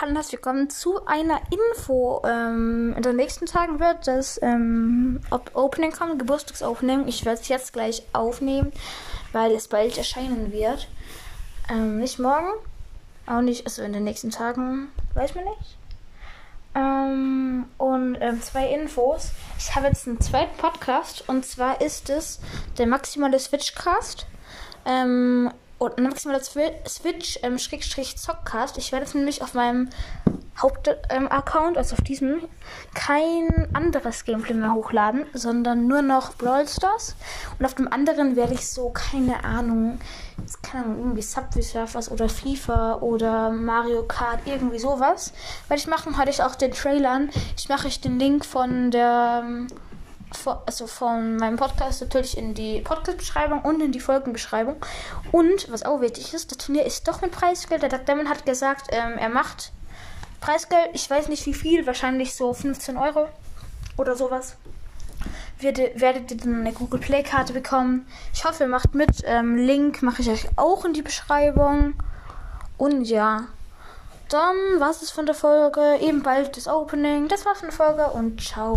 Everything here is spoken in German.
Hallo, herzlich willkommen zu einer Info. Ähm, in den nächsten Tagen wird das ähm, Opening kommen, Geburtstagsopening. Ich werde es jetzt gleich aufnehmen, weil es bald erscheinen wird. Ähm, nicht morgen, auch nicht, also in den nächsten Tagen, weiß man nicht. Ähm, und ähm, zwei Infos. Ich habe jetzt einen zweiten Podcast und zwar ist es der maximale Switchcast. Ähm, und maximal Switch ähm, Schrägstrich Zockcast. Ich werde es nämlich auf meinem Hauptaccount, ähm, also auf diesem, kein anderes Gameplay mehr hochladen, sondern nur noch Brawl Stars. Und auf dem anderen werde ich so, keine Ahnung, keine Ahnung, irgendwie Subway Surfers oder FIFA oder Mario Kart, irgendwie sowas. Weil ich machen hatte ich auch den Trailern. Ich mache euch den Link von der also von meinem Podcast natürlich in die Podcast-Beschreibung und in die Folgenbeschreibung. Und was auch wichtig ist, das Turnier ist doch mit Preisgeld. Der Doug Demon hat gesagt, ähm, er macht Preisgeld. Ich weiß nicht wie viel, wahrscheinlich so 15 Euro oder sowas. Werdet, werdet ihr dann eine Google Play-Karte bekommen. Ich hoffe, ihr macht mit. Ähm, Link mache ich euch auch in die Beschreibung. Und ja. Dann war es von der Folge. Eben bald das Opening. Das war's von der Folge und ciao.